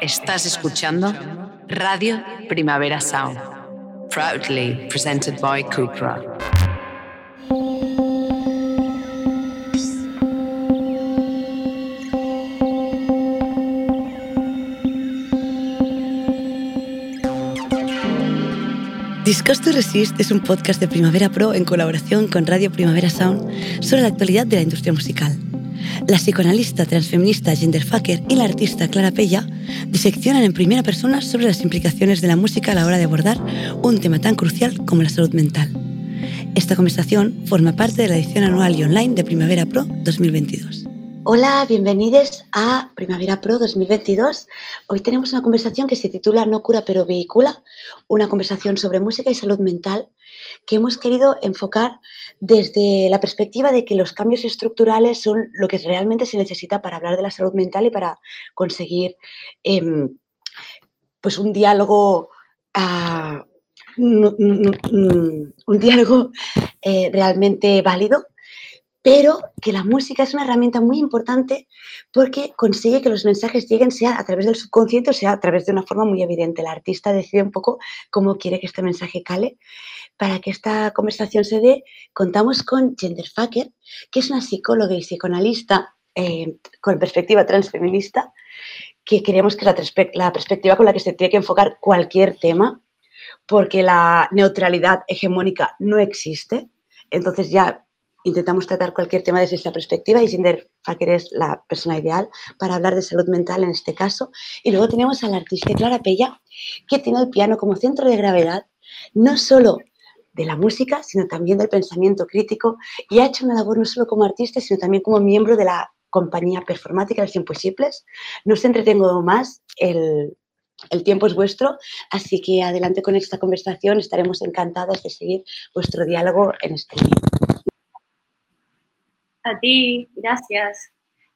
Estás escuchando Radio Primavera Sound, proudly presented by Cupra. Discuss to Resist es un podcast de Primavera Pro en colaboración con Radio Primavera Sound sobre la actualidad de la industria musical. La psicoanalista transfeminista Genderfucker y la artista Clara Pella diseccionan en primera persona sobre las implicaciones de la música a la hora de abordar un tema tan crucial como la salud mental. Esta conversación forma parte de la edición anual y online de Primavera Pro 2022. Hola, bienvenidos a Primavera Pro 2022. Hoy tenemos una conversación que se titula No cura pero vehicula, una conversación sobre música y salud mental que hemos querido enfocar desde la perspectiva de que los cambios estructurales son lo que realmente se necesita para hablar de la salud mental y para conseguir em, pues un diálogo, ah, un, diálogo eh, realmente válido pero que la música es una herramienta muy importante porque consigue que los mensajes lleguen sea a través del subconsciente o sea a través de una forma muy evidente. El artista decide un poco cómo quiere que este mensaje cale. Para que esta conversación se dé, contamos con Genderfucker, que es una psicóloga y psicoanalista eh, con perspectiva transfeminista, que creemos que es la, perspectiva con la que se tiene que enfocar cualquier tema, porque la neutralidad hegemónica no existe. Entonces ya intentamos tratar cualquier tema desde esta perspectiva y Cinder Faker es la persona ideal para hablar de salud mental en este caso. Y luego tenemos a la artista Clara Pella, que tiene el piano como centro de gravedad, no solo de la música, sino también del pensamiento crítico y ha hecho una labor no solo como artista, sino también como miembro de la compañía performática Los Imposibles. No os entretengo más, el, tiempo es vuestro, así que adelante con esta conversación, estaremos encantadas de seguir vuestro diálogo en este video. A ti, gracias.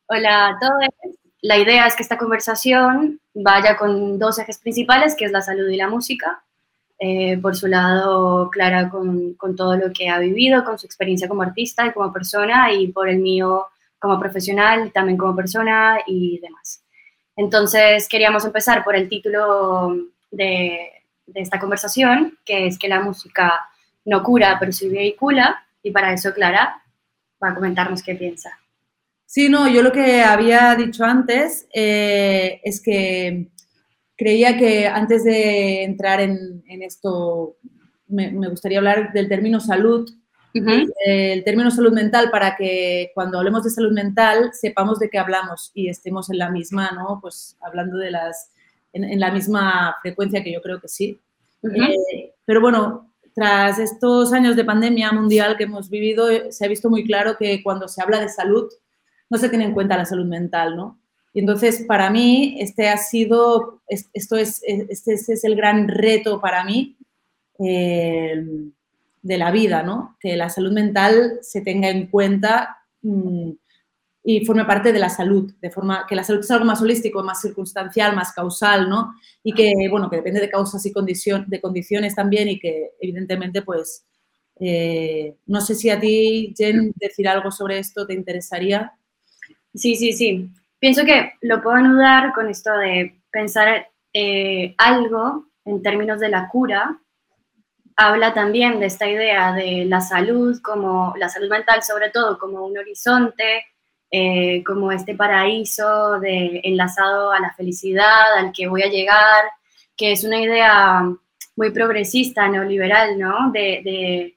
Hola a todos. La idea es que esta conversación vaya con dos ejes principales, que es la salud y la música. Eh, por su lado, Clara con, con, todo lo que ha vivido, con su experiencia como artista y como persona, y por el mío como profesional, también como persona y demás. Entonces, queríamos empezar por el título de, de esta conversación, que es que la música no cura, pero sí vehicula, y para eso Clara a comentarnos qué piensa. Sí, no, yo lo que había dicho antes eh, es que creía que antes de entrar en, esto, me, gustaría hablar del término salud, el término salud mental, para que cuando hablemos de salud mental sepamos de qué hablamos y estemos en la misma, ¿no? Pues hablando de las, en, la misma frecuencia que yo creo que sí. Eh, pero bueno, tras estos años de pandemia mundial que hemos vivido, eh, se ha visto muy claro que cuando se habla de salud no se tiene en cuenta la salud mental, ¿no? Y entonces, para mí, este ha sido, esto es, este, es el gran reto para mí eh, de la vida, ¿no? Que la salud mental se tenga en cuenta mm, y forme parte de la salud, de forma que la salud es algo más holístico, más circunstancial, más causal, ¿no? Y que, bueno, que depende de causas y condición, de condiciones también y que, evidentemente, pues, eh, no sé si a ti, Jen, decir algo sobre esto te interesaría. Sí, sí, sí. Pienso que lo puedo anudar con esto de pensar eh, algo en términos de la cura. Habla también de esta idea de la salud, como la salud mental sobre todo, como un horizonte, eh, como este paraíso de, enlazado a la felicidad, al que voy a llegar, que es una idea muy progresista, neoliberal, ¿no? De,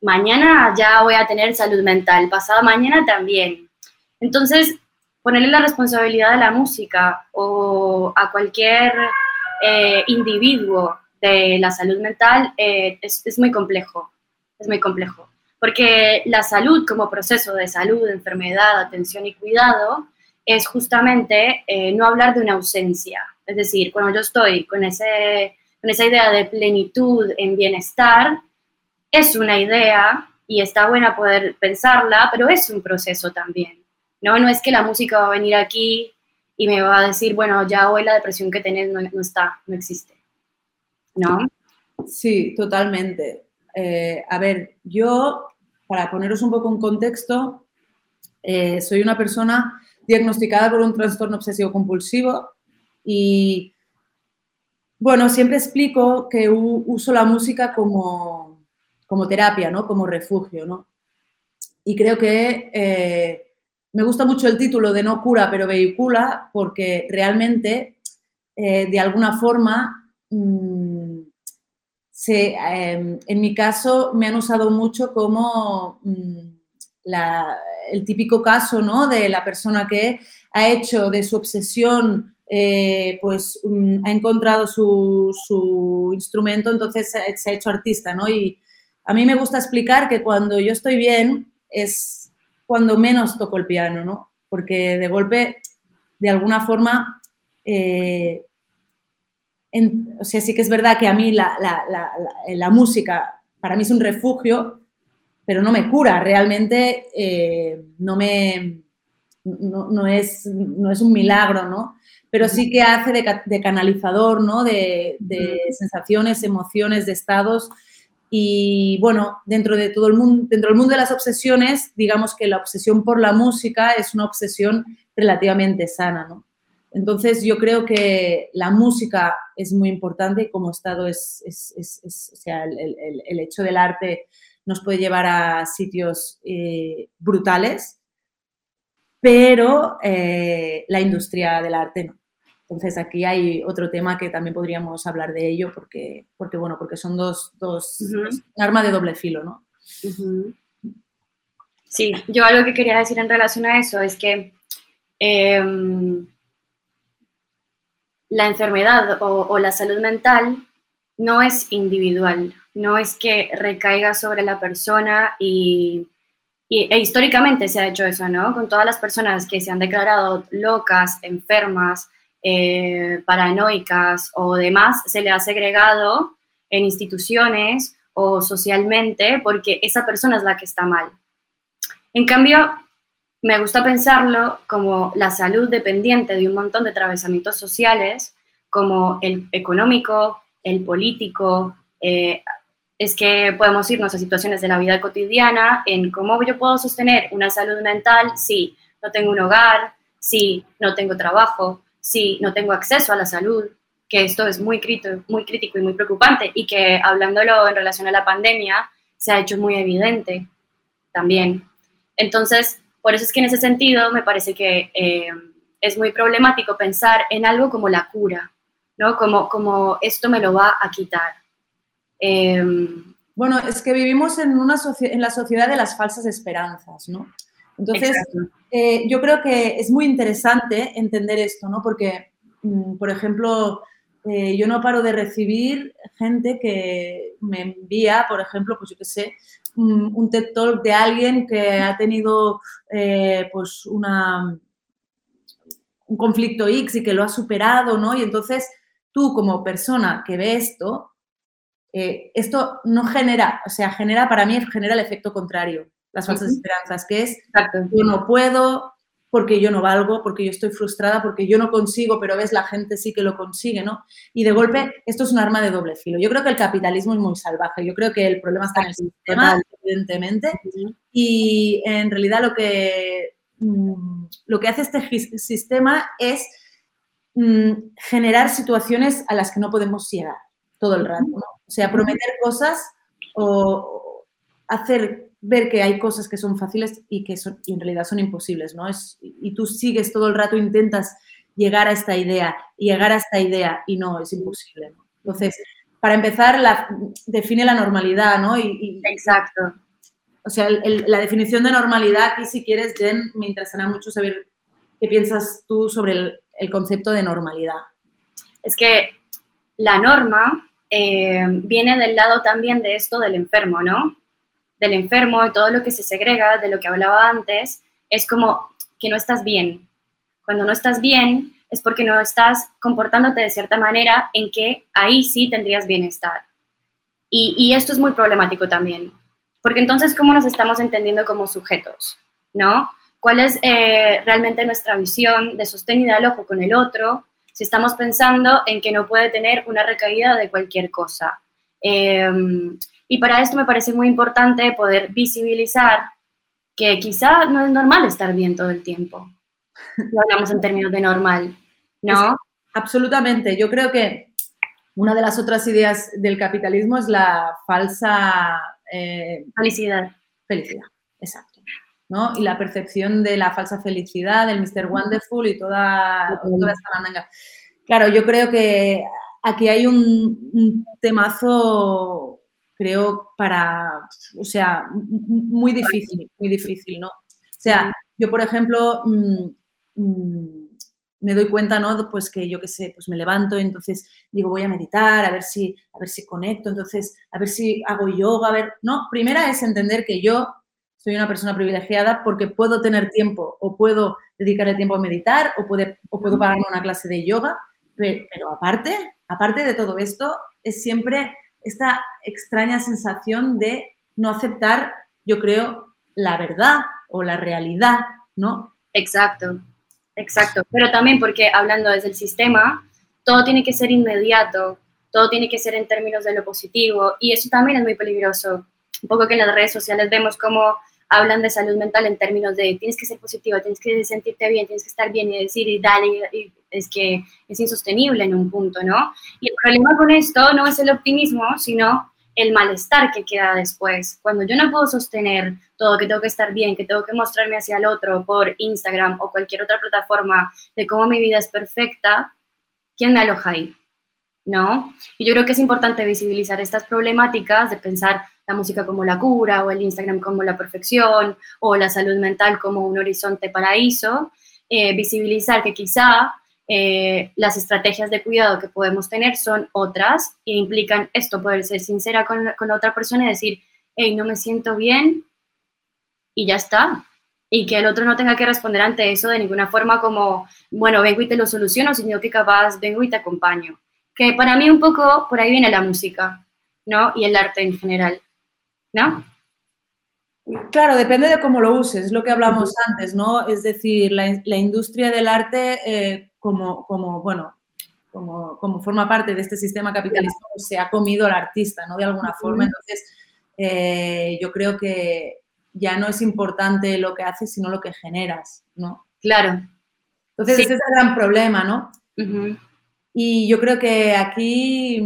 mañana ya voy a tener salud mental, pasado mañana también. Entonces, ponerle la responsabilidad a la música o a cualquier eh, individuo de la salud mental eh, es muy complejo, es muy complejo porque la salud como proceso de salud, enfermedad, atención y cuidado es justamente eh, no hablar de una ausencia. Es decir, cuando yo estoy con, ese, con esa idea de plenitud en bienestar, es una idea y está buena poder pensarla, pero es un proceso también. No, no es que la música va a venir aquí y me va a decir, bueno, ya hoy la depresión que tenés no, está, no existe. ¿No? Sí, totalmente. Eh, a ver, yo, para poneros un poco en contexto, eh, soy una persona diagnosticada por un trastorno obsesivo compulsivo Y bueno, siempre explico que uso la música como, como terapia, ¿no? Como refugio, ¿no? Y creo que eh, me gusta mucho el título de no cura, pero vehicula, porque realmente, eh, de alguna forma, mm, em, en mi caso, me han usado mucho como mm, el típico caso ¿no? de la persona que ha hecho de su obsesión, eh, pues mm, ha encontrado su, instrumento, entonces se ha hecho artista, ¿no? Y a mí me gusta explicar que cuando yo estoy bien, es cuando menos toco el piano, ¿no? Porque de golpe, de alguna forma, eh, o sea, sí que es verdad que a mí la, música para mí es un refugio, pero no me cura, realmente eh, no me... No, es, no es un milagro, ¿no? Pero sí que hace de, canalizador, ¿no? De, de sensaciones, emociones, de estados y bueno, dentro de todo el mundo, dentro del mundo de las obsesiones, digamos que la obsesión por la música es una obsesión relativamente sana, ¿no? Entonces yo creo que la música es muy importante y como Estado es, o sea, el, hecho del arte nos puede llevar a sitios eh, brutales, pero eh, la industria del arte no. Entonces aquí hay otro tema que también podríamos hablar de ello porque, porque bueno, porque son dos, dos, armas de doble filo, ¿no? Sí, yo algo que quería decir en relación a eso es que em, la enfermedad o, la salud mental no es individual, no es que recaiga sobre la persona y, y, e históricamente se ha hecho eso, ¿no? Con todas las personas que se han declarado locas, enfermas, eh, paranoicas o demás se le ha segregado en instituciones o socialmente porque esa persona es la que está mal. En cambio, me gusta pensarlo como la salud dependiente de un montón de atravesamientos sociales, como el económico, el político. Eh, es que podemos irnos a situaciones de la vida cotidiana en cómo yo puedo sostener una salud mental si no tengo un hogar, si no tengo trabajo, si no tengo acceso a la salud, que esto es muy crítico, muy crítico y muy preocupante y que hablándolo en relación a la pandemia se ha hecho muy evidente también. Entonces, por eso es que en ese sentido me parece que eh, es muy problemático pensar en algo como la cura, ¿no? Como, como esto me lo va a quitar. Em, bueno, es que vivimos en, una en la sociedad de las falsas esperanzas, ¿no? Entonces, eh, yo creo que es muy interesante entender esto, ¿no? Porque, mm, por ejemplo, eh, yo no paro de recibir gente que me envía, por ejemplo, pues yo qué sé, un TED Talk de alguien que ha tenido eh, pues una, un conflicto X y que lo ha superado, ¿no? Y entonces tú como persona que ve esto, esto no genera, o sea, genera, para mí genera el efecto contrario las falsas esperanzas, que es yo no puedo, porque yo no valgo, porque yo estoy frustrada, porque yo no consigo, pero ves, la gente sí que lo consigue, ¿no? Y de golpe, esto es un arma de doble filo. Yo creo que el capitalismo es muy salvaje, yo creo que el problema está en el sistema, evidentemente, y en realidad lo que, mm, lo que hace este sistema es mm, generar situaciones a las que no podemos llegar todo el rato, ¿no? O sea, prometer cosas o hacer ver que hay cosas que son fáciles y que son, en realidad son imposibles, ¿no? Es, y tú sigues todo el rato, intentas llegar a esta idea, llegar a esta idea y no, es imposible. Entonces, para empezar, la, define la normalidad, ¿no? Y, Exacto. O sea, la definición de normalidad, aquí si quieres, Jen, me interesará mucho saber qué piensas tú sobre el, concepto de normalidad. Es que la norma eh, viene del lado también de esto del enfermo, ¿no? Del enfermo y todo lo que se segrega, de lo que hablaba antes, es como que no estás bien. Cuando no estás bien es porque no estás comportándote de cierta manera en que ahí sí tendrías bienestar. Y, esto es muy problemático también, porque entonces, ¿cómo nos estamos entendiendo como sujetos? ¿No? ¿Cuál es eh, realmente nuestra visión de sostén y ojo con el otro? Si estamos pensando en que no puede tener una recaída de cualquier cosa. Eh, y para esto me parece muy importante poder visibilizar que quizá no es normal estar bien todo el tiempo. No hablamos en términos de normal, ¿no? absolutamente. Yo creo que una de las otras ideas del capitalismo es la falsa eh, felicidad. Felicidad, exacto. ¿no? Y la percepción de la falsa felicidad, del Mr. Wonderful y toda, toda esta mandanga. Claro, yo creo que aquí hay un, temazo, creo, para, o sea, muy difícil, muy difícil, ¿no? O sea, yo, por ejemplo, mm, mm, me doy cuenta, ¿no? Pues que yo qué sé, pues me levanto entonces digo, voy a meditar, a ver si, a ver si conecto, entonces, a ver si hago yoga, a ver, no, primera es entender que yo soy una persona privilegiada porque puedo tener tiempo o puedo dedicar el tiempo a meditar o, puede, o puedo pagarme una clase de yoga, pero, aparte, aparte de todo esto, es siempre esta extraña sensación de no aceptar, yo creo, la verdad o la realidad, ¿no? Exacto, exacto. Pero también porque hablando desde el sistema, todo tiene que ser inmediato, todo tiene que ser en términos de lo positivo y eso también es muy peligroso. Un poco que en las redes sociales vemos como hablan de salud mental en términos de tienes que ser positivo, tienes que sentirte bien, tienes que estar bien y decir dale, y es que es insostenible en un punto, ¿no? Y el problema con esto no es el optimismo, sino el malestar que queda después. Cuando yo no puedo sostener todo, que tengo que estar bien, que tengo que mostrarme hacia el otro por Instagram o cualquier otra plataforma de cómo mi vida es perfecta, ¿quién me aloja ahí? ¿No? Y yo creo que es importante visibilizar estas problemáticas de pensar la música como la cura o el Instagram como la perfección o la salud mental como un horizonte paraíso, eh, visibilizar que quizá eh, las estrategias de cuidado que podemos tener son otras e implican esto, poder ser sincera con, con la otra persona y decir, hey, no me siento bien y ya está. Y que el otro no tenga que responder ante eso de ninguna forma como, bueno, vengo y te lo soluciono, sino que capaz vengo y te acompaño. Que para mí un poco por ahí viene la música, ¿no? Y el arte en general. ¿no? Claro, depende de cómo lo uses, es lo que hablamos antes, ¿no? Es decir, la, industria del arte eh, como, como, bueno, como, como, forma parte de este sistema capitalista, pues, se ha comido al artista, ¿no? De alguna forma. Entonces, eh, yo creo que ya no es importante lo que haces, sino lo que generas, ¿no? Claro. Entonces, ese es el gran problema, ¿no? Y yo creo que aquí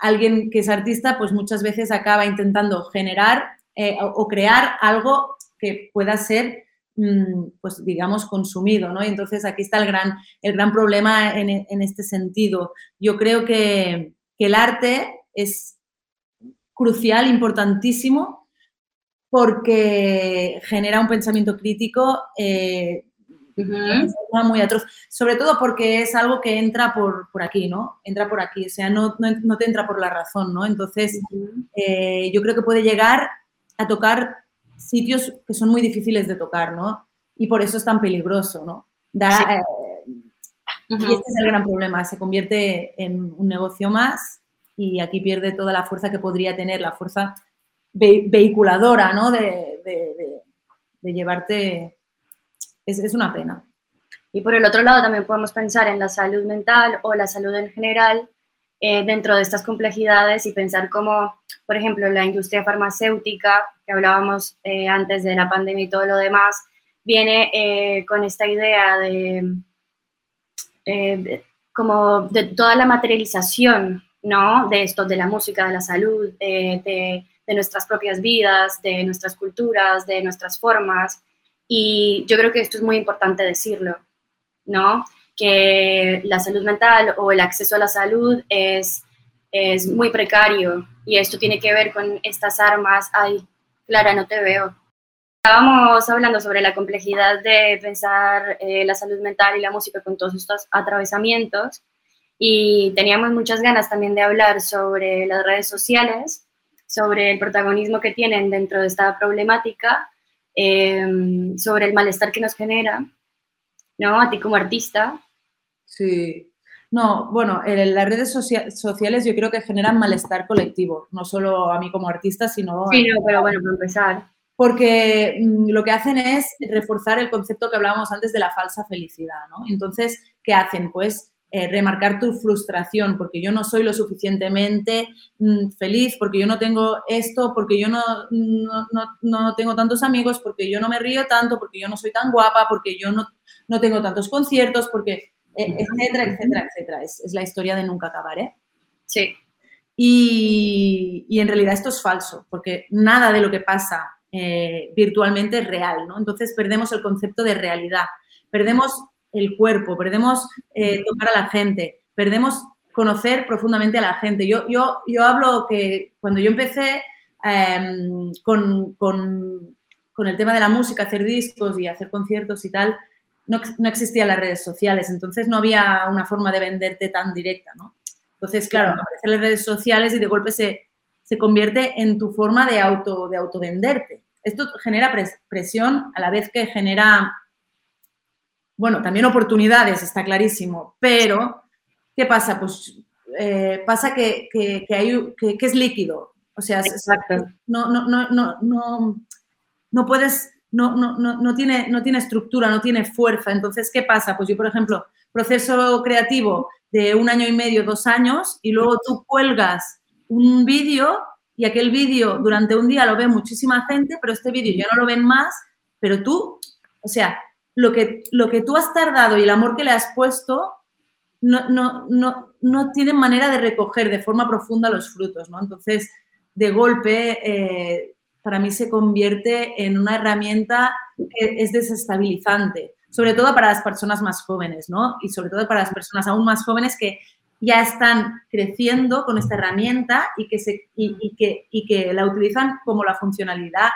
alguien que es artista, pues muchas veces acaba intentando generar eh, o, crear algo que pueda ser, mm, pues digamos, consumido, ¿no? Y entonces aquí está el gran, el gran problema en, este sentido. Yo creo que, el arte es crucial, importantísimo, porque genera un pensamiento crítico eh, muy atroz. Sobre todo porque es algo que entra por, por aquí, ¿no? Entra por aquí, o sea, no, no, te entra por la razón, ¿no? Entonces, eh, yo creo que puede llegar a tocar sitios que son muy difíciles de tocar, ¿no? Y por eso es tan peligroso, ¿no? Da, eh, Y este es el gran problema, se convierte en un negocio más y aquí pierde toda la fuerza que podría tener, la fuerza vehiculadora, ¿no? de, de, de llevarte es, una pena. Y por el otro lado también podemos pensar en la salud mental o la salud en general eh, dentro de estas complejidades y pensar cómo, por ejemplo, la industria farmacéutica, que hablábamos eh, antes de la pandemia y todo lo demás, viene eh, con esta idea de, como de toda la materialización, ¿no? De esto, de la música, de la salud, de, de nuestras propias vidas, de nuestras culturas, de nuestras formas. Y yo creo que esto es muy importante decirlo, ¿no? Que la salud mental o el acceso a la salud es, es muy precario y esto tiene que ver con estas armas. Ay, Clara, no te veo. Estábamos hablando sobre la complejidad de pensar eh, la salud mental y la música con todos estos atravesamientos y teníamos muchas ganas también de hablar sobre las redes sociales, sobre el protagonismo que tienen dentro de esta problemática Em, sobre el malestar que nos genera, ¿no? A ti como artista. Sí. No, bueno, las redes sociales yo creo que generan malestar colectivo, no solo a mí como artista, sino... Sí, no, pero bueno, para empezar. Porque mm, lo que hacen es reforzar el concepto que hablábamos antes de la falsa felicidad, ¿no? Entonces, ¿qué hacen? Pues eh, remarcar tu frustración, porque yo no soy lo suficientemente mm, feliz, porque yo no tengo esto, porque yo no, no, tengo tantos amigos, porque yo no me río tanto, porque yo no soy tan guapa, porque yo no, no tengo tantos conciertos, porque etcétera, etcétera, etcétera. Es, es, la historia de nunca acabar, ¿eh? Sí. Y, y, en realidad esto es falso, porque nada de lo que pasa eh, virtualmente es real, ¿no? Entonces perdemos el concepto de realidad, perdemos el cuerpo, perdemos eh, tocar a la gente, perdemos conocer profundamente a la gente. Yo, yo, yo hablo que cuando yo empecé eh, con, con, con, el tema de la música, hacer discos y hacer conciertos y tal, no, no, existían las redes sociales, entonces no había una forma de venderte tan directa, ¿no? Entonces, claro, aparecen las redes sociales y de golpe se, se convierte en tu forma de auto de autovenderte. Esto genera presión a la vez que genera, bueno, también oportunidades, está clarísimo, pero ¿qué pasa? Pues eh, pasa que, que, que, hay, que, es líquido, o sea, Exacto. No, no, no, no, no, no puedes, no, no, no, no, tiene, no tiene estructura, no tiene fuerza. Entonces, ¿qué pasa? Pues yo, por ejemplo, proceso creativo de un año y medio, dos años, y luego tú cuelgas un vídeo y aquel vídeo durante un día lo ve muchísima gente, pero este vídeo ya no lo ven más, pero tú, o sea, lo que, lo que tú has tardado y el amor que le has puesto no, no, no, no tienen manera de recoger de forma profunda los frutos, ¿no? Entonces, de golpe, eh, para mí se convierte en una herramienta que es desestabilizante, sobre todo para las personas más jóvenes, ¿no? Y sobre todo para las personas aún más jóvenes que ya están creciendo con esta herramienta y que, se, y, y que, y que la utilizan como la funcionalidad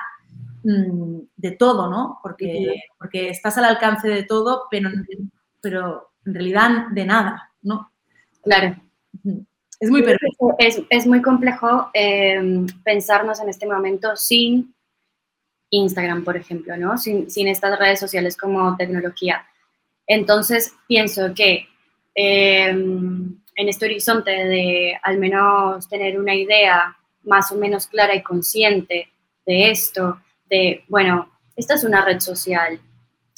mmm, de todo, ¿no? Porque, porque estás al alcance de todo, pero, pero en realidad de nada, ¿no? Claro. Es muy. Es, es muy complejo eh, pensarnos en este momento sin Instagram, por ejemplo, ¿no? Sin, sin estas redes sociales como tecnología. Entonces, pienso que eh, en este horizonte de al menos tener una idea más o menos clara y consciente de esto, de, bueno, esta es una red social,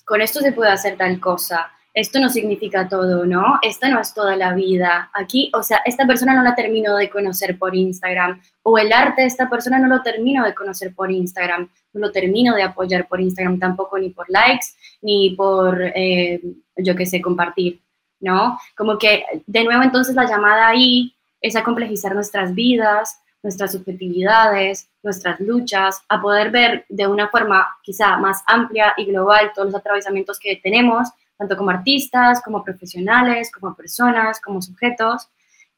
con esto se puede hacer tal cosa, esto no significa todo, ¿no? Esta no es toda la vida. Aquí, o sea, esta persona no la termino de conocer por Instagram, o el arte de esta persona no lo termino de conocer por Instagram, no lo termino de apoyar por Instagram tampoco, ni por likes, ni por, eh, yo qué sé, compartir. ¿no? Como que de nuevo entonces la llamada ahí es a complejizar nuestras vidas, nuestras subjetividades, nuestras luchas, a poder ver de una forma quizá más amplia y global todos los atravesamientos que tenemos, tanto como artistas, como profesionales, como personas, como sujetos.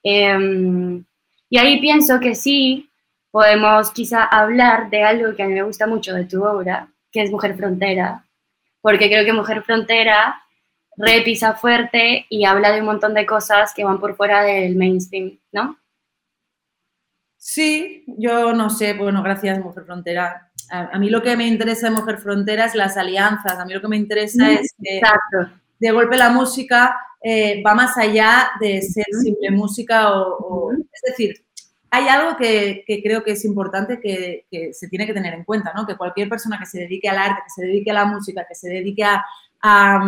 Eh, y ahí pienso que sí podemos quizá hablar de algo que a mí me gusta mucho de tu obra, que es Mujer Frontera, porque creo que Mujer Frontera repisa fuerte y habla de un montón de cosas que van por fuera del mainstream, ¿no? Sí, yo no sé, bueno, gracias Mujer Frontera. A, mí lo que me interesa de Mujer Frontera es las alianzas, a mí lo que me interesa es que exacto. de golpe la música eh, va más allá de ser simple música o, o es decir, hay algo que, que, creo que es importante que, que, se tiene que tener en cuenta, ¿no? Que cualquier persona que se dedique al arte, que se dedique a la música, que se dedique a, a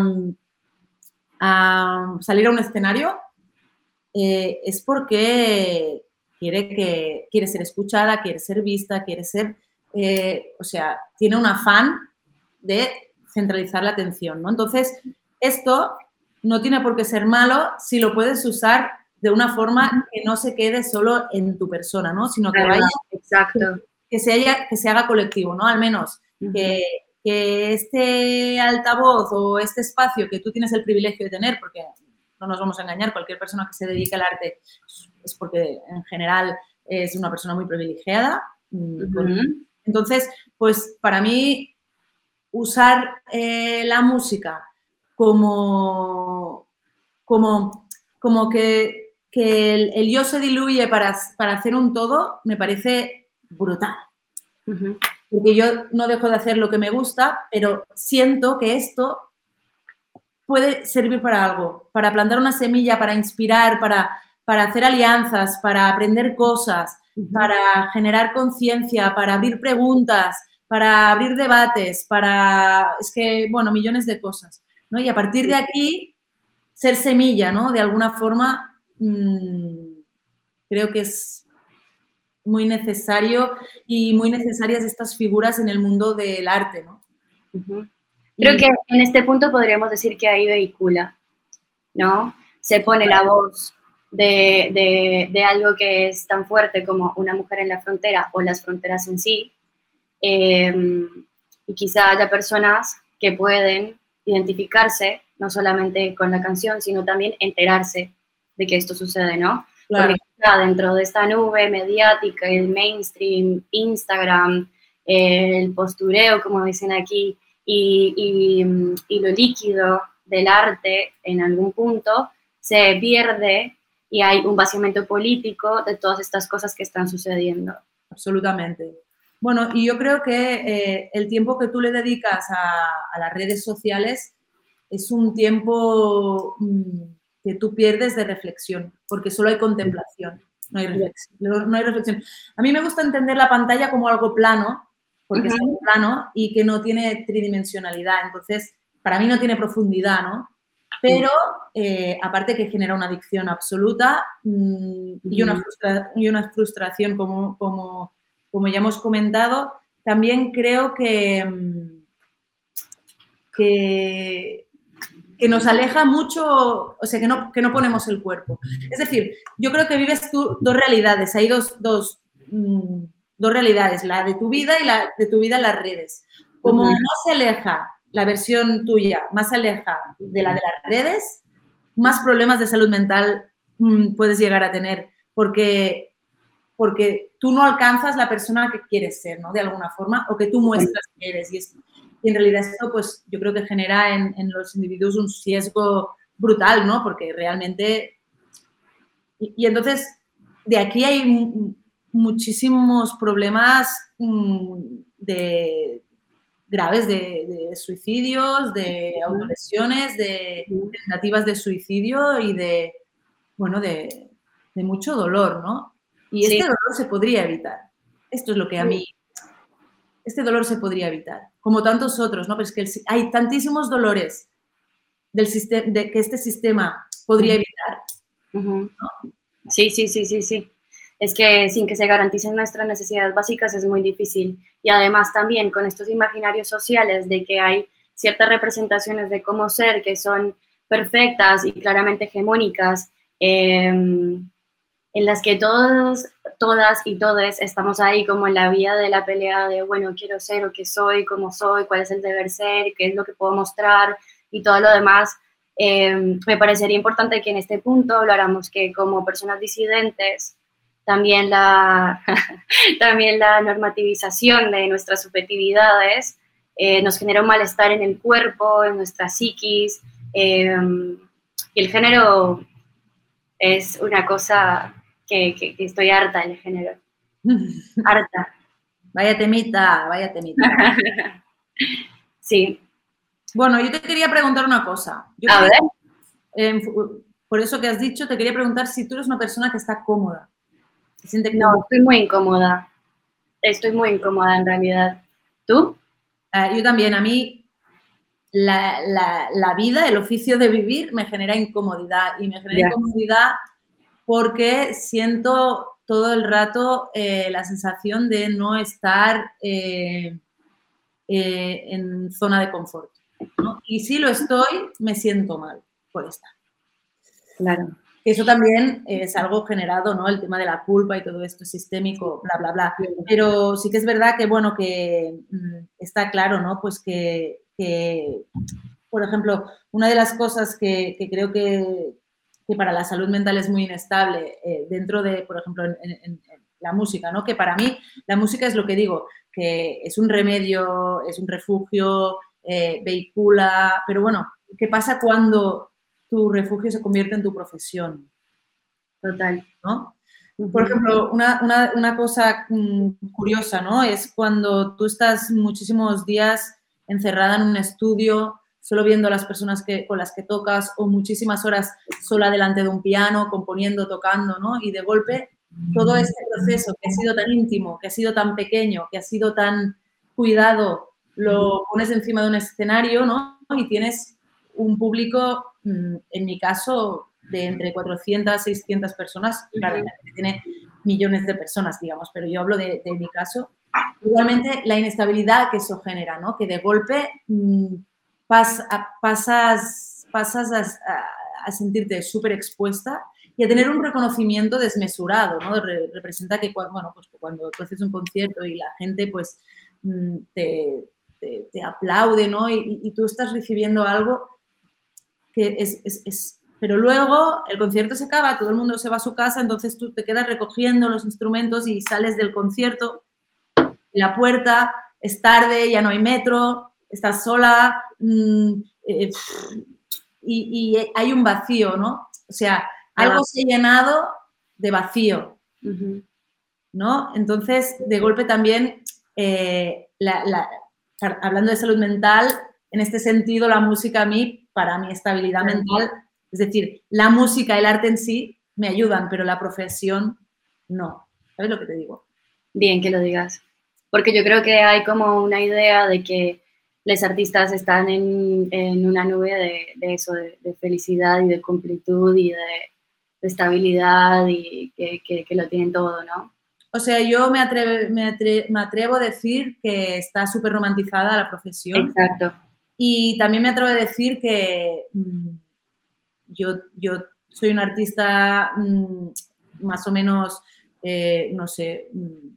a salir a un escenario eh, es porque quiere, que, quiere ser escuchada, quiere ser vista, quiere ser, eh, o sea, tiene un afán de centralizar la atención, ¿no? Entonces, esto no tiene por qué ser malo si lo puedes usar de una forma que no se quede solo en tu persona, ¿no? Sino que vaya, exacto. que se, haya, que se haga colectivo, ¿no? Al menos que, que este altavoz o este espacio que tú tienes el privilegio de tener, porque no nos vamos a engañar, cualquier persona que se dedique al arte es porque en general es una persona muy privilegiada. Uh -huh. Entonces, pues para mí usar eh, la música como, como, como que, que el, el, yo se diluye para, para hacer un todo me parece brutal. Uh -huh porque yo no dejo de hacer lo que me gusta, pero siento que esto puede servir para algo, para plantar una semilla, para inspirar, para, para hacer alianzas, para aprender cosas, para generar conciencia, para abrir preguntas, para abrir debates, para, es que, bueno, millones de cosas, ¿no? Y a partir de aquí, ser semilla, ¿no? De alguna forma, mmm, creo que es muy necesario y muy necesarias estas figuras en el mundo del arte, ¿no? Uh -huh. Creo y, que en este punto podríamos decir que ahí vehicula. ¿no? Se pone la voz de, de, algo que es tan fuerte como una mujer en la frontera o las fronteras en sí. Em, y quizá haya personas que pueden identificarse no solamente con la canción, sino también enterarse de que esto sucede, ¿no? Porque dentro de esta nube mediática, el mainstream, Instagram, el postureo, como dicen aquí, y, y, lo líquido del arte en algún punto se pierde y hay un vaciamiento político de todas estas cosas que están sucediendo. Absolutamente. Bueno, y yo creo que eh, el tiempo que tú le dedicas a, las redes sociales es un tiempo mm, que tú pierdes de reflexión, porque solo hay contemplación, no hay, reflexión, no hay reflexión. A mí me gusta entender la pantalla como algo plano, porque es algo plano y que no tiene tridimensionalidad. Entonces, para mí no tiene profundidad, ¿no? Pero eh, aparte que genera una adicción absoluta mm, y, una y, una frustración, como, como, como, ya hemos comentado, también creo que, mm, que, que, nos aleja mucho, o sea, que no, que no ponemos el cuerpo. Es decir, yo creo que vives tú dos realidades, hay dos, dos, mm, dos realidades, la de tu vida y la de tu vida en las redes. Como no se aleja la versión tuya, más aleja de la de las redes, más problemas de salud mental mm, puedes llegar a tener, porque, porque tú no alcanzas la persona que quieres ser, ¿no? De alguna forma, o que tú muestras que eres. Y, en realidad esto, pues, yo creo que genera en, en los individuos un sesgo brutal, ¿no? Porque realmente... y entonces, de aquí hay muchísimos problemas mm, de, graves de, suicidios, de autolesiones, de tentativas de suicidio y de, bueno, de, mucho dolor, ¿no? Y este dolor se podría evitar. Esto es lo que a mí, este dolor se podría evitar, como tantos otros, ¿no? Pero es que hay tantísimos dolores del de que este sistema podría evitar. Sí, sí, sí, sí, sí es que sin que se garanticen nuestras necesidades básicas es muy difícil. Y además también con estos imaginarios sociales de que hay ciertas representaciones de cómo ser que son perfectas y claramente hegemónicas, em, en las que todos, todas y todos estamos ahí como en la vía de la pelea de, bueno, quiero ser o qué soy, cómo soy, cuál es el deber ser, qué es lo que puedo mostrar y todo lo demás. Em, me parecería importante que en este punto habláramos que como personas disidentes, también la, también la normativización de nuestras subjetividades eh, nos genera un malestar en el cuerpo, en nuestra psiquis. Em, y el género es una cosa que, estoy harta del género. harta. Vaya temita, vaya temita. sí. Bueno, yo te quería preguntar una cosa. A ver. Em, por eso que has dicho, te quería preguntar si tú eres una persona que está cómoda no, estoy muy incómoda. Estoy muy incómoda en realidad. ¿Tú? Ah, yo también. A mí la, vida, el oficio de vivir me genera incomodidad y me genera incomodidad porque siento todo el rato eh, la sensación de no estar eh, eh, en zona de confort. Y si lo estoy, me siento mal por estar. Claro. Eso también es algo generado, ¿no? El tema de la culpa y todo esto sistémico, bla, bla, bla. Pero sí que es verdad que, bueno, que mm, está claro, ¿no? Pues que, por ejemplo, una de las cosas que, creo que, para la salud mental es muy inestable eh, dentro de, por ejemplo, en, la música, ¿no? Que para mí la música es lo que digo, que es un remedio, es un refugio, eh, vehicula, pero bueno, ¿qué pasa cuando tu refugio se convierte en tu profesión. Total. ¿no? Por ejemplo, una, cosa mm, curiosa, ¿no? Es cuando tú estás muchísimos días encerrada en un estudio, solo viendo a las personas que, con las que tocas o muchísimas horas sola delante de un piano, componiendo, tocando, ¿no? Y de golpe todo este proceso que ha sido tan íntimo, que ha sido tan pequeño, que ha sido tan cuidado, lo pones encima de un escenario, ¿no? Y tienes un público en mi caso, de entre 400 y 600 personas, claro, tiene millones de personas, digamos, pero yo hablo de, mi caso. Igualmente, la inestabilidad que eso genera, ¿no? Que de golpe mm, pasas, pasas a sentirte súper expuesta y a tener un reconocimiento desmesurado, ¿no? representa que bueno, pues cuando tú haces un concierto y la gente pues mm, te, te, aplaude, ¿no? Y, tú estás recibiendo algo que es, es, Pero luego el concierto se acaba, todo el mundo se va a su casa, entonces tú te quedas recogiendo los instrumentos y sales del concierto, la puerta, es tarde, ya no hay metro, estás sola mm, eh, y, y hay un vacío, ¿no? O sea, algo se ha llenado de vacío, ¿no? Entonces, de golpe también, eh, hablando de salud mental, en este sentido, la música a mí, para mi estabilidad mental, es decir, la música, el arte en sí, me ayudan, pero la profesión no. ¿Sabes lo que te digo? Bien que lo digas. Porque yo creo que hay como una idea de que los artistas están en, una nube de, eso, de, felicidad y de completud y de, estabilidad y que, lo tienen todo, ¿no? O sea, yo me, me, atrevo a decir que está súper romantizada la profesión. Exacto. Y también me atrevo a decir que mm, yo, yo soy un artista mm, más o menos, eh, no sé, mm,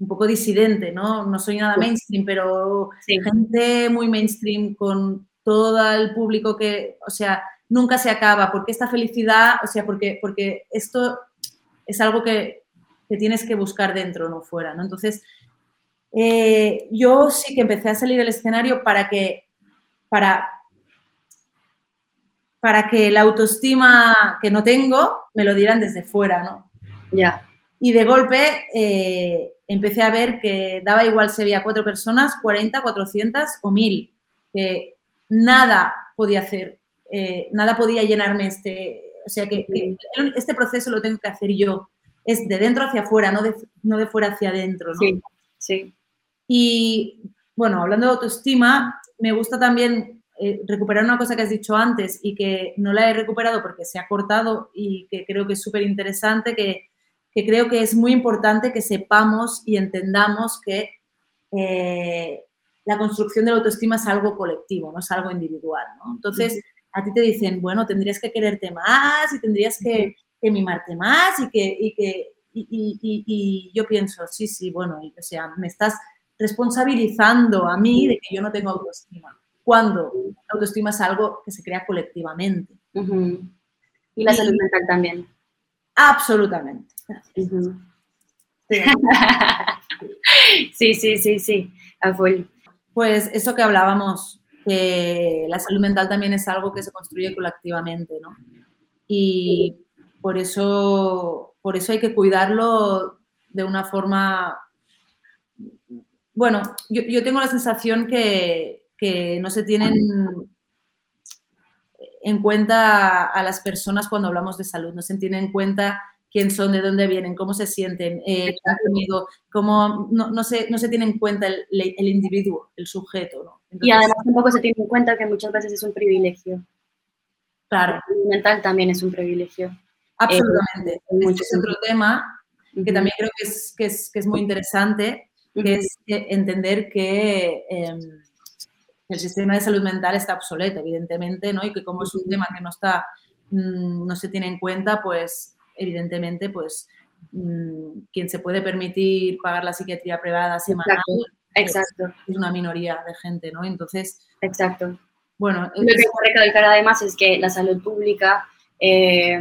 un poco disidente, ¿no? No soy nada mainstream, pero gente muy mainstream con todo el público que, o sea, nunca se acaba, porque esta felicidad, o sea, porque, porque esto es algo que, tienes que buscar dentro, no fuera, ¿no? Entonces, eh, yo sí que empecé a salir del escenario para que, para, para que la autoestima que no tengo me lo dieran desde fuera, ¿no? Ya. Y de golpe eh, empecé a ver que daba igual si había cuatro personas, 40, 400 o 1000, que nada podía hacer eh, nada podía llenarme este, o sea que, este proceso lo tengo que hacer yo, es de dentro hacia afuera, no de, no de fuera hacia adentro, ¿no? Sí, sí. Y bueno, hablando de autoestima, me gusta también eh, recuperar una cosa que has dicho antes y que no la he recuperado porque se ha cortado y que creo que es súper interesante, que, que, creo que es muy importante que sepamos y entendamos que eh, la construcción de la autoestima es algo colectivo, no es algo individual, ¿no? Entonces, a ti te dicen, bueno, tendrías que quererte más y tendrías que, mimarte más y que, y que y, yo pienso, sí, sí, bueno, o sea, me estás responsabilizando a mí de que yo no tengo autoestima. Cuando la autoestima es algo que se crea colectivamente. Y la salud mental también. Absolutamente. sí, sí, sí, sí, Pues eso que hablábamos que la salud mental también es algo que se construye colectivamente, ¿no? Y por eso, por eso hay que cuidarlo de una forma... Bueno, yo, tengo la sensación que, no se tienen en cuenta a las personas cuando hablamos de salud, no se tienen en cuenta quién son, de dónde vienen, cómo se sienten, eh, qué han tenido, cómo no, se, no se tiene en cuenta el, el individuo, el sujeto. ¿no? y además tampoco se tiene en cuenta que muchas veces es un privilegio. Claro. El mental también es un privilegio. Absolutamente. Eh, este es otro tema que también creo que es, que es, que es muy interesante, que es entender que em, el sistema de salud mental está obsoleto, evidentemente, ¿no? Y que como es un tema que no está, mm, no se tiene en cuenta, pues evidentemente, pues mm, quien se puede permitir pagar la psiquiatría privada semanal Exacto. es una minoría de gente, ¿no? Entonces. Exacto. Bueno, lo que que recalcar además es que la salud pública eh,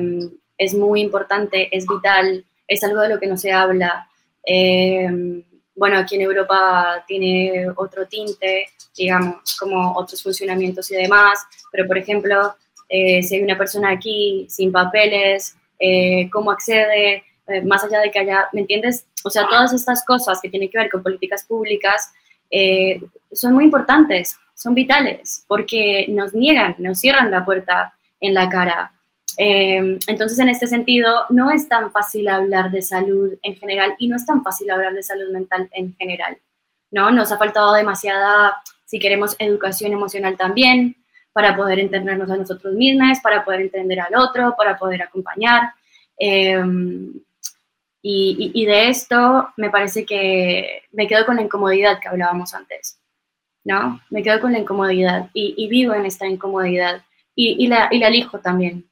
es muy importante, es vital, es algo de lo que no se habla. Eh, bueno, aquí en Europa tiene otro tinte, digamos, como otros funcionamientos y demás, pero por ejemplo, eh, si hay una persona aquí sin papeles, eh, cómo accede, eh, más allá de que haya, ¿me entiendes? O sea, todas estas cosas que tienen que ver con políticas públicas eh, son muy importantes, son vitales, porque nos niegan, nos cierran la puerta en la cara. Entonces, en este sentido, no es tan fácil hablar de salud en general y no es tan fácil hablar de salud mental en general, ¿no? Nos ha faltado demasiada, si queremos, educación emocional también, para poder entendernos a nosotros mismos, para poder entender al otro, para poder acompañar. Em, y, de esto me parece que me quedo con la incomodidad que hablábamos antes, ¿no? Me quedo con la incomodidad y, vivo en esta incomodidad y, la, y la elijo también.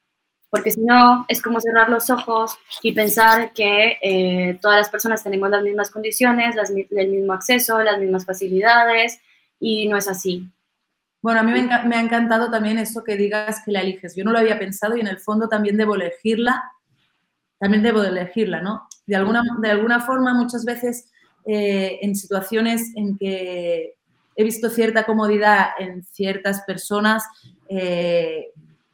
Porque si no, es como cerrar los ojos y pensar que eh, todas las personas tenemos las mismas condiciones, las, el mismo acceso, las mismas facilidades, y no es así. Bueno, a mí me, me, ha encantado también eso que digas que la eliges. Yo no lo había pensado y en el fondo también debo elegirla, también debo elegirla, ¿no? De alguna, de alguna forma, muchas veces eh, en situaciones en que he visto cierta comodidad en ciertas personas, eh,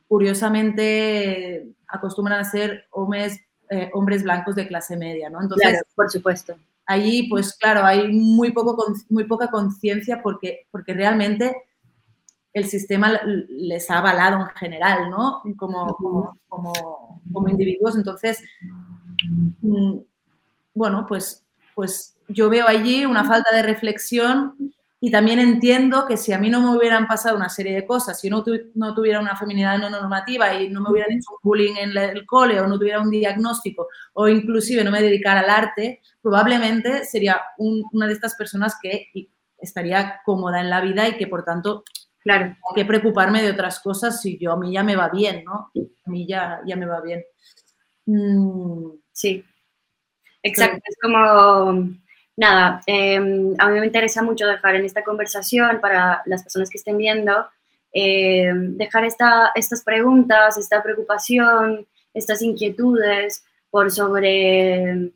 curiosamente acostumbran a ser hombres, eh, hombres blancos de clase media, ¿no? Entonces, por supuesto. Allí, pues claro, hay muy, poco, muy poca conciencia porque, porque realmente el sistema les ha avalado en general, ¿no? Como, como, como, individuos. Entonces, mm, bueno, pues, pues yo veo allí una falta de reflexión y también entiendo que si a mí no me hubieran pasado una serie de cosas, si no, no tuviera una feminidad no normativa y no me hubieran hecho bullying en el cole o no tuviera un diagnóstico o inclusive no me dedicara al arte, probablemente sería una de estas personas que estaría cómoda en la vida y que por tanto Claro. que preocuparme de otras cosas si yo a mí ya me va bien, ¿no? A mí ya, ya me va bien. Mm. Sí, exacto. Es como, nada, em, a mí me interesa mucho dejar en esta conversación para las personas que estén viendo, em, dejar esta, estas preguntas, esta preocupación, estas inquietudes por sobre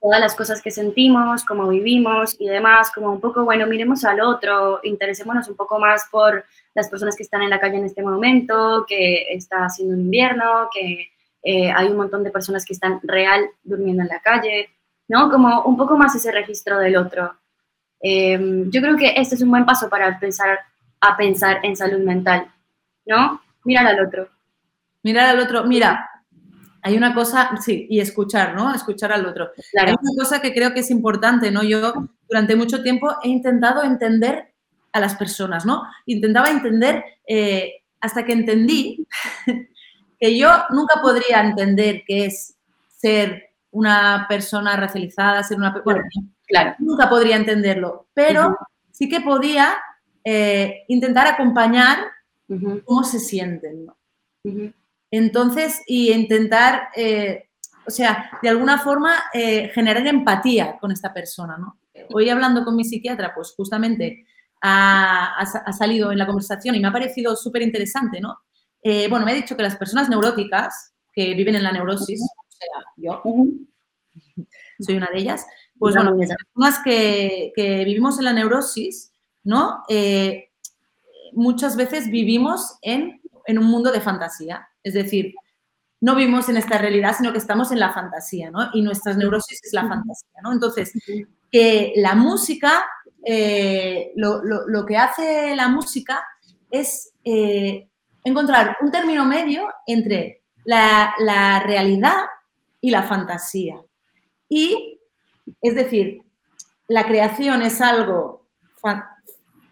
todas las cosas que sentimos, cómo vivimos y demás, como un poco, bueno, miremos al otro, interesémonos un poco más por las personas que están en la calle en este momento, que está haciendo un invierno, que eh, hay un montón de personas que están real durmiendo en la calle, ¿no? Como un poco más ese registro del otro. Em, yo creo que este es un buen paso para empezar a pensar en salud mental, ¿no? Mirar al otro. Mirar al otro. Mira, hay una cosa, sí, y escuchar, ¿no? Escuchar al otro. Hay una cosa que creo que es importante, ¿no? Yo durante mucho tiempo he intentado entender a las personas, ¿no? Intentaba entender eh, hasta que entendí que yo nunca podría entender qué es ser una persona racializada, ser una... Bueno, claro, nunca podría entenderlo, pero sí que podía eh, intentar acompañar cómo se sienten, ¿no? Entonces, y intentar, eh, o sea, de alguna forma eh, generar empatía con esta persona, ¿no? Hoy hablando con mi psiquiatra, pues justamente ha, salido en la conversación y me ha parecido súper interesante, ¿no? Bueno, me ha dicho que las personas neuróticas que viven en la neurosis, sea, yo soy una de ellas, pues bueno, las personas que, vivimos en la neurosis, ¿no? muchas veces vivimos en, en un mundo de fantasía. Es decir, no vivimos en esta realidad, sino que estamos en la fantasía, ¿no? Y nuestras neurosis es la fantasía, ¿no? Entonces, que la música, eh, lo, que hace la música es eh, encontrar un término medio entre la, realidad y la fantasía. Y, es decir, la creación es algo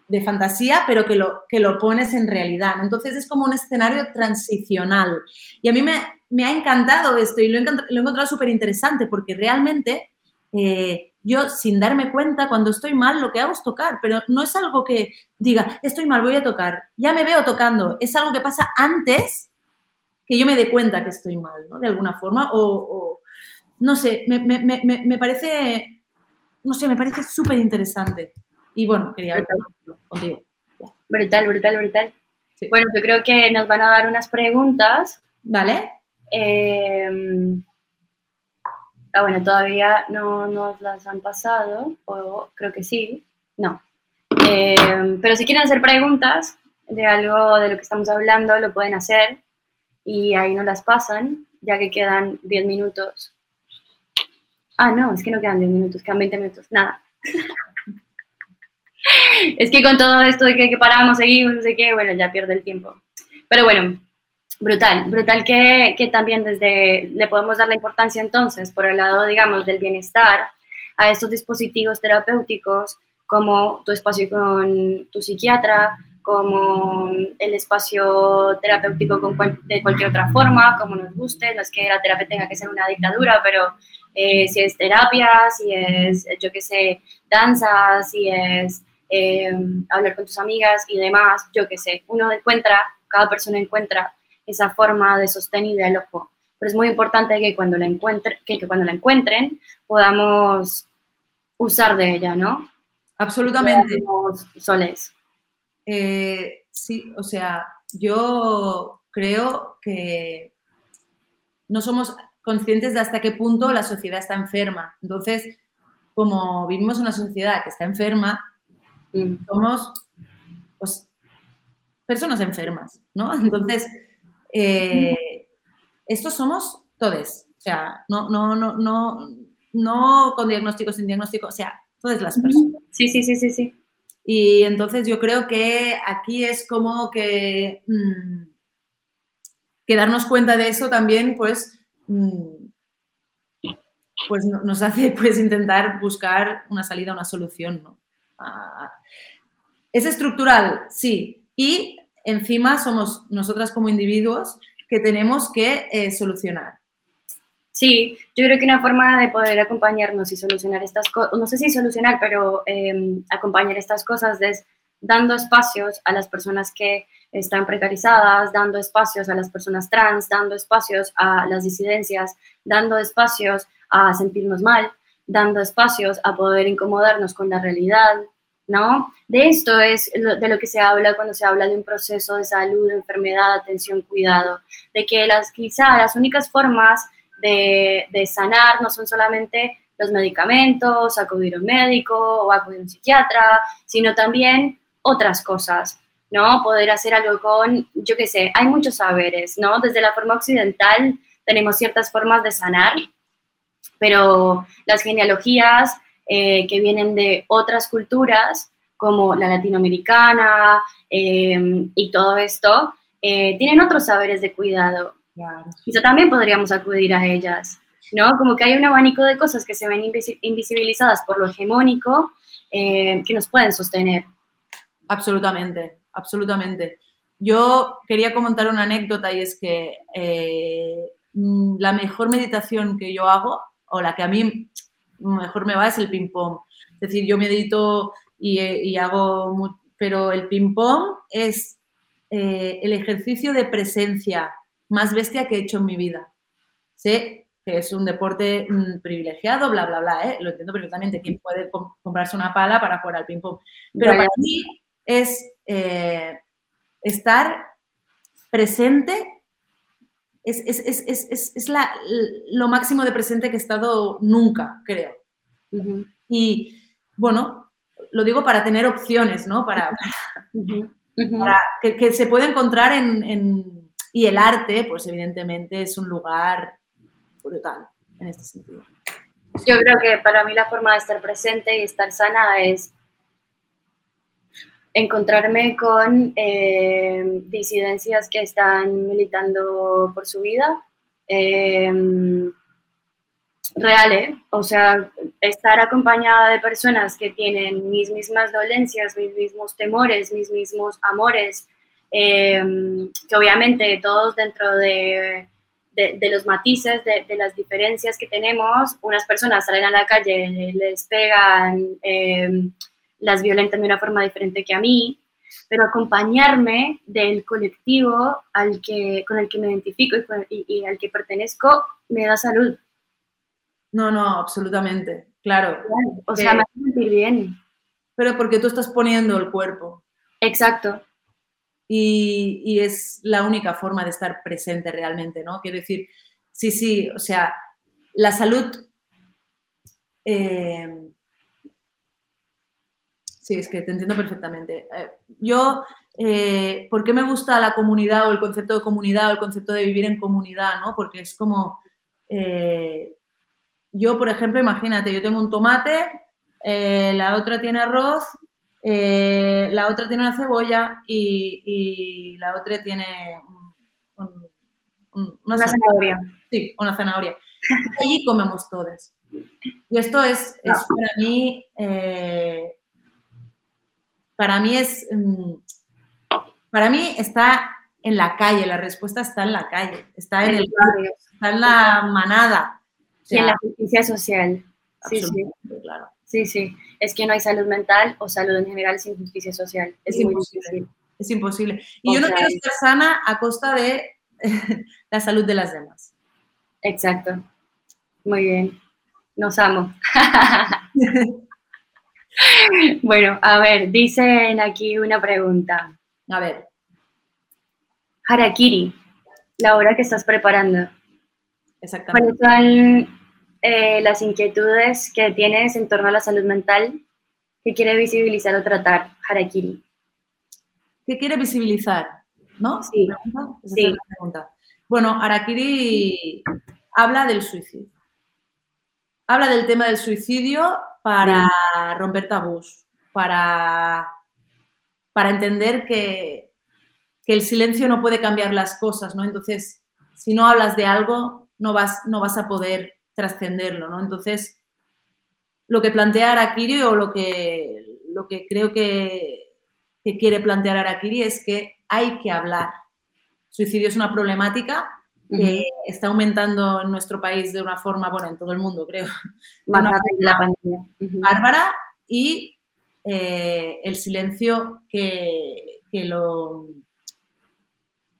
de fantasía, pero que lo, que lo pones en realidad. Entonces es como un escenario transicional. Y a mí me, ha encantado esto y lo he, encontrado súper interesante porque realmente eh, yo sin darme cuenta cuando estoy mal lo que hago es tocar, pero no es algo que diga, estoy mal, voy a tocar. Ya me veo tocando. Es algo que pasa antes que yo me dé cuenta que estoy mal, ¿no? De alguna forma. O, no sé, me, me parece, no sé, me parece súper interesante. Y bueno, quería verlo contigo. Brutal, brutal, brutal. Bueno, yo creo que nos van a dar unas preguntas. Vale. Eh, ah, bueno, todavía no nos las han pasado, o creo que sí. No. Eh, pero si quieren hacer preguntas de algo de lo que estamos hablando, lo pueden hacer y ahí nos las pasan, ya que quedan 10 minutos. Ah, no, es que no quedan 10 minutos, quedan 20 minutos. Nada. es que con todo esto de que, paramos, seguimos, no sé qué, bueno, ya pierde el tiempo. Pero bueno, brutal, brutal que, que, también desde le podemos dar la importancia entonces por el lado, digamos, del bienestar a estos dispositivos terapéuticos como tu espacio con tu psiquiatra, como el espacio terapéutico con de cualquier otra forma, como nos guste, no es que la terapia tenga que ser una dictadura, pero eh, si es terapia, si es, yo qué sé, danza, si es eh, hablar con tus amigas y demás, yo qué sé, uno encuentra cada persona encuentra esa forma de sostén y de ojo. Pero es muy importante que cuando la, encuentre, que, cuando la encuentren podamos usar de ella, ¿no? Absolutamente. Soles. Eh, sí, o sea, yo creo que no somos conscientes de hasta qué punto la sociedad está enferma. Entonces, como vivimos en una sociedad que está enferma, mm. somos pues, personas enfermas, ¿no? Entonces, eh, estos somos todos, o sea, no, no, no, no, no con diagnóstico, sin diagnóstico, o sea, todas las personas. Sí, sí, sí, sí, sí. Y entonces yo creo que aquí es como que, mm, que darnos cuenta de eso también, pues, mm, pues nos hace pues intentar buscar una salida, una solución, ¿no? Ah, es estructural, sí. Y encima somos nosotras como individuos que tenemos que eh, solucionar. Sí, yo creo que una forma de poder acompañarnos y solucionar estas cosas, no sé si solucionar, pero em, acompañar estas cosas es dando espacios a las personas que están precarizadas, dando espacios a las personas trans, dando espacios a las disidencias, dando espacios a sentirnos mal, dando espacios a poder incomodarnos con la realidad, ¿no? De esto es de lo que se habla cuando se habla de un proceso de salud, enfermedad, atención, cuidado, de que las quizá las únicas formas de, sanar no son solamente los medicamentos, acudir a un médico o acudir a un psiquiatra, sino también otras cosas, ¿no? Poder hacer algo con, yo qué sé, hay muchos saberes, ¿no? Desde la forma occidental tenemos ciertas formas de sanar, pero las genealogías eh, que vienen de otras culturas, como la latinoamericana eh, y todo esto, eh, tienen otros saberes de cuidado. Quizá también podríamos acudir a ellas, ¿no? Como que hay un abanico de cosas que se ven invisibilizadas por lo hegemónico que nos pueden sostener. Absolutamente, absolutamente. Yo quería comentar una anécdota y es que la mejor meditación que yo hago, o la que a mí mejor me va es el ping-pong. Es decir, yo medito y, y hago, pero el ping-pong es eh, el ejercicio de presencia más bestia que he hecho en mi vida. Sé que es un deporte mm, privilegiado, bla, bla, bla, ¿eh? lo entiendo perfectamente, quién puede comprarse una pala para jugar al ping-pong. Pero para mí es eh, estar presente es, la, lo máximo de presente que he estado nunca, creo. Y bueno, lo digo para tener opciones, ¿no? Para, que, se puede encontrar en, Y el arte, pues evidentemente es un lugar brutal en este sentido. Yo creo que para mí la forma de estar presente y estar sana es encontrarme con eh, disidencias que están militando por su vida. Eh, reales, o sea, estar acompañada de personas que tienen mis mismas dolencias, mis mismos temores, mis mismos amores, eh, que obviamente todos dentro de, de, los matices, de, de, las diferencias que tenemos, unas personas salen a la calle, les pegan, las violentan de una forma diferente que a mí, pero acompañarme del colectivo al que, con el que me identifico y, al que pertenezco me da salud. No, no, absolutamente, claro. O sea, me hace sentir bien. Pero porque tú estás poniendo el cuerpo. Exacto. Y, es la única forma de estar presente realmente, ¿no? Quiero decir, sí, sí, o sea, la salud eh, Sí, es que te entiendo perfectamente. Eh, yo, eh, ¿por qué me gusta la comunidad o el concepto de comunidad o el concepto de vivir en comunidad? ¿no? Porque es como, eh, yo, por ejemplo, imagínate, yo tengo un tomate, la otra tiene arroz, la otra tiene una cebolla y, la otra tiene una, zanahoria. Sí, una zanahoria. Y comemos todos. Y esto es, es para mí para mí es, mm, para mí está en la calle, la respuesta está en la calle, está en el barrio, está en la manada. en la justicia social. Sí, sí. Claro. Sí, sí. Es que no hay salud mental o salud en general sin justicia social. Es, muy difícil. es imposible. Y yo no quiero estar sana a costa de la salud de las demás. Exacto. Muy bien. Nos amo. bueno, a ver, dicen aquí una pregunta. A ver. Harakiri, la hora que estás preparando. Exactamente. ¿Cuáles son eh, las inquietudes que tienes en torno a la salud mental que quiere visibilizar o tratar Harakiri? ¿Qué quiere visibilizar? ¿No? Sí. sí. Bueno, Harakiri habla del suicidio. Habla del tema del suicidio para romper tabús, para, para entender que, que el silencio no puede cambiar las cosas, ¿no? Entonces, si no hablas de algo, no vas, no vas a poder trascenderlo, ¿no? Entonces, lo que plantea Arakiri o lo que, lo que creo que, quiere plantear Arakiri es que hay que hablar. Suicidio es una problemática que está aumentando en nuestro país de una forma, bueno, en todo el mundo, creo. Más la pandemia. Bárbara y eh, el silencio que, lo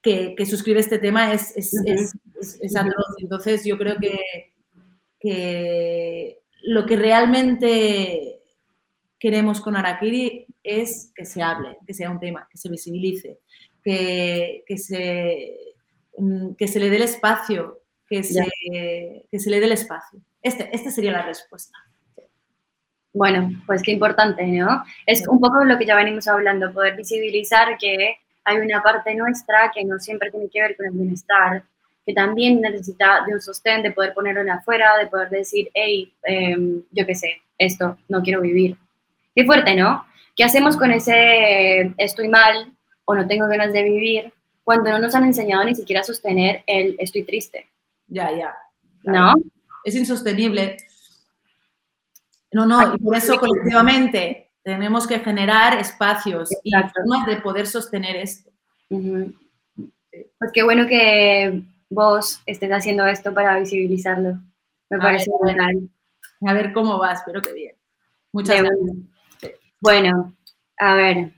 que, suscribe este tema es, es atroz. Entonces, yo creo que que lo que realmente queremos con Arakiri es que se hable, que sea un tema, que se visibilice, que, se, mm, que se le dé el espacio, que se, que se le dé el espacio. Este, esta sería la respuesta. Bueno, pues qué importante, ¿no? Es un poco lo que ya venimos hablando, poder visibilizar que hay una parte nuestra que no siempre tiene que ver con el bienestar, que también necesita de un sostén, de poder ponerlo en afuera, de poder decir, hey, em, yo qué sé, esto, no quiero vivir. Qué fuerte, ¿no? ¿Qué hacemos con ese estoy mal o no tengo ganas de vivir cuando no nos han enseñado ni siquiera a sostener el estoy triste? Ya, ya. ¿No? Es insostenible. No, no, y por eso colectivamente tenemos que generar espacios y formas de poder sostener esto. Pues qué bueno que vos estés haciendo esto para visibilizarlo. Me parece genial. A ver cómo va, espero que bien. Muchas gracias. Bueno, a ver.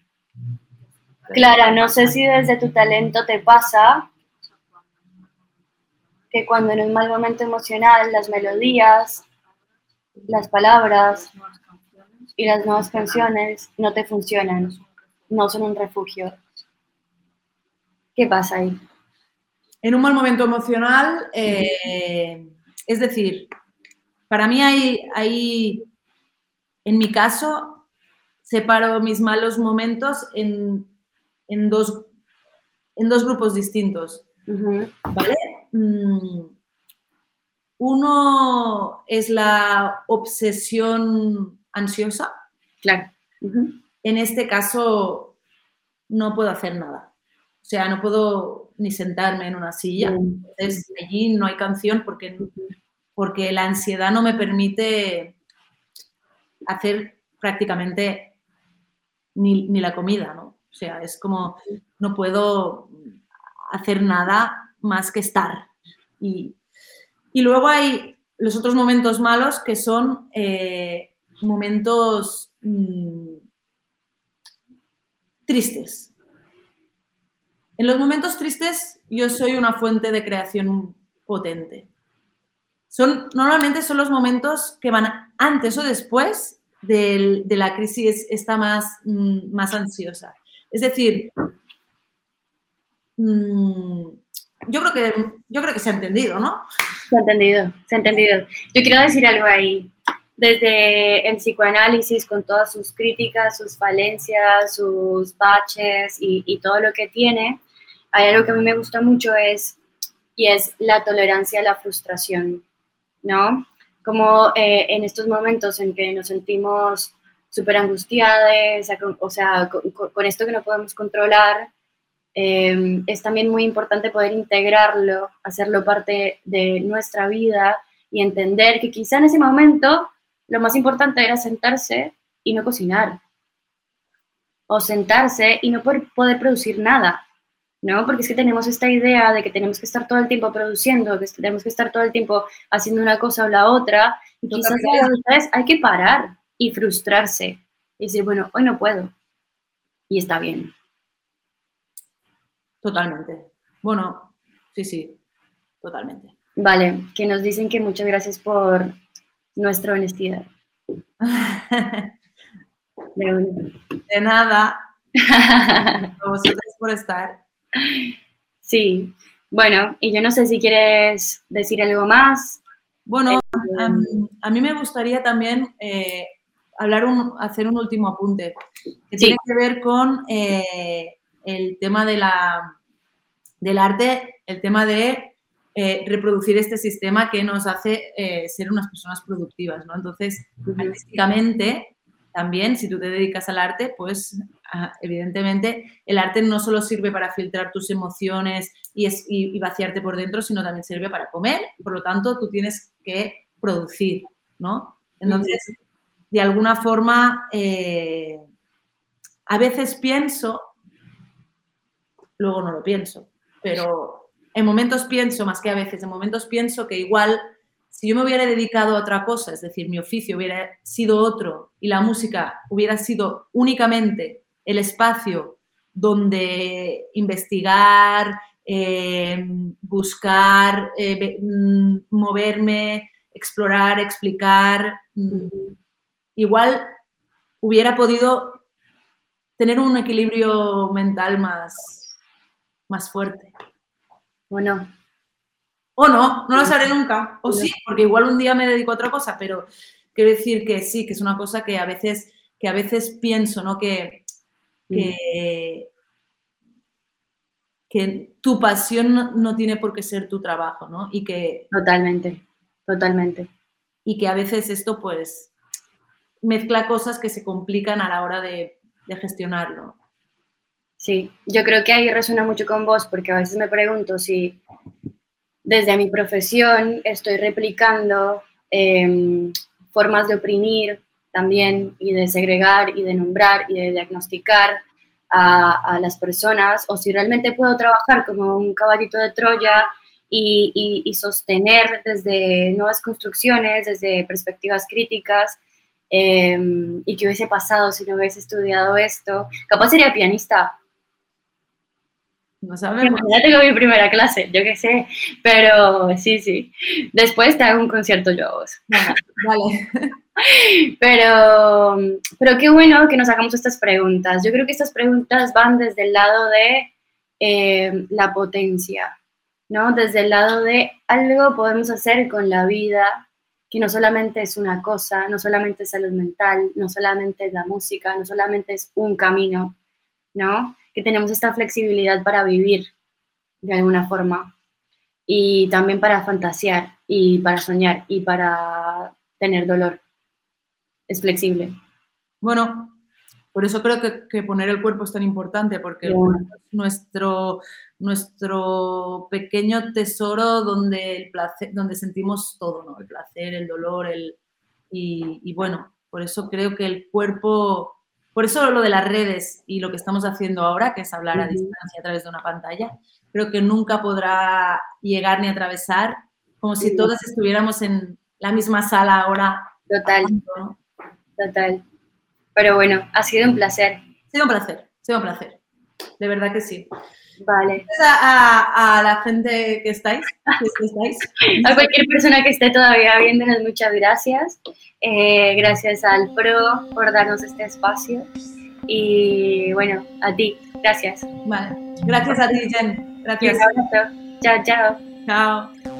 Clara, no sé si desde tu talento te pasa que cuando en un mal momento emocional las melodías, las palabras y las nuevas canciones no te funcionan, no son un refugio. ¿Qué pasa ahí? En un mal momento emocional, eh, es decir, para mí hay, hay, en mi caso, separo mis malos momentos en, dos, en dos grupos distintos. ¿Vale? Mm, uno es la obsesión ansiosa. Claro. En este caso, no puedo hacer nada. O sea, no puedo ni sentarme en una silla. Mm. Entonces, allí no hay canción porque, porque la ansiedad no me permite hacer prácticamente ni, la comida, ¿no? O sea, es como no puedo hacer nada más que estar. Y, luego hay los otros momentos malos que son eh, momentos mm, tristes. En los momentos tristes yo soy una fuente de creación potente. Son, normalmente son los momentos que van antes o después de, la crisis esta más, mm, más ansiosa. Es decir, mm, yo creo, que, yo creo que se ha entendido, ¿no? Se ha entendido, se ha entendido. Yo quiero decir algo ahí. Desde el psicoanálisis, con todas sus críticas, sus falencias, sus baches y, y todo lo que tiene, hay algo que a mí me gusta mucho es, y es la tolerancia a la frustración, ¿no? Como eh, en estos momentos en que nos sentimos súper angustiadas, o sea, con, esto que no podemos controlar, eh, es también muy importante poder integrarlo, hacerlo parte de nuestra vida y entender que quizá en ese momento lo más importante era sentarse y no cocinar, o sentarse y no poder producir nada, ¿no? Porque es que tenemos esta idea de que tenemos que estar todo el tiempo produciendo, que tenemos que estar todo el tiempo haciendo una cosa o la otra, y quizás hay que parar y frustrarse y decir, bueno, hoy no puedo, y está bien. Totalmente. Bueno, sí, sí, totalmente. Vale, que nos dicen que muchas gracias por nuestra honestidad. De nada. A vosotros por estar. Sí. Bueno, y yo no sé si quieres decir algo más. Bueno, eh, a mí me gustaría también eh, hablar un, hacer un último apunte que tiene que ver con eh, el tema de la, del arte, el tema de reproducir este sistema que nos hace ser unas personas productivas, ¿no? Entonces, artísticamente, también, si tú te dedicas al arte, pues evidentemente el arte no solo sirve para filtrar tus emociones y, vaciarte por dentro, sino también sirve para comer. Por lo tanto, tú tienes que producir, ¿no? Entonces, de alguna forma, eh, a veces pienso, luego no lo pienso, pero en momentos pienso, más que a veces, en momentos pienso que igual si yo me hubiera dedicado a otra cosa, es decir, mi oficio hubiera sido otro y la música hubiera sido únicamente el espacio donde investigar, eh, buscar, eh, mm, moverme, explorar, explicar, mm, igual hubiera podido tener un equilibrio mental más, más fuerte. Bueno, o no, no lo sabré nunca. O sí, porque igual un día me dedico a otra cosa, pero quiero decir que sí, que es una cosa que a veces, que a veces pienso, ¿no? Que, que, tu pasión no, tiene por qué ser tu trabajo, ¿no? Y que... Totalmente, totalmente. Y que a veces esto, pues, mezcla cosas que se complican a la hora de, de gestionarlo. Sí, yo creo que ahí resuena mucho con vos, porque a veces me pregunto si desde mi profesión estoy replicando em, formas de oprimir también y de segregar y de nombrar y de diagnosticar a, las personas o si realmente puedo trabajar como un caballito de Troya y, sostener desde nuevas construcciones, desde perspectivas críticas em, y qué hubiese pasado si no hubiese estudiado esto. Capaz sería pianista, no sabemos. Ya tengo mi primera clase, yo qué sé. Pero sí, sí. Después te hago un concierto yo a vos. Vale. Pero, pero qué bueno que nos hagamos estas preguntas. Yo creo que estas preguntas van desde el lado de eh, la potencia, ¿no? Desde el lado de algo podemos hacer con la vida que no solamente es una cosa, no solamente es salud mental, no solamente es la música, no solamente es un camino, ¿no? Que tenemos esta flexibilidad para vivir de alguna forma y también para fantasear y para soñar y para tener dolor. Es flexible. Bueno, por eso creo que, poner el cuerpo es tan importante, porque nuestro, nuestro pequeño tesoro donde, el placer, donde sentimos todo, ¿no? el placer, el dolor, el, y, y bueno, por eso creo que el cuerpo por eso lo de las redes y lo que estamos haciendo ahora, que es hablar a distancia a través de una pantalla, creo que nunca podrá llegar ni atravesar como si todos estuviéramos en la misma sala ahora. Total. Total. Pero bueno, ha sido un placer. Ha sido un placer, ha sido un placer. De verdad que sí. Vale. A, a, la gente que estáis, a cualquier persona que esté todavía viéndonos, muchas gracias. Eh, gracias al PRO por darnos este espacio. Y bueno, a ti, gracias. Vale. Gracias a ti, Jen. Gracias. Chao, chao. Chao.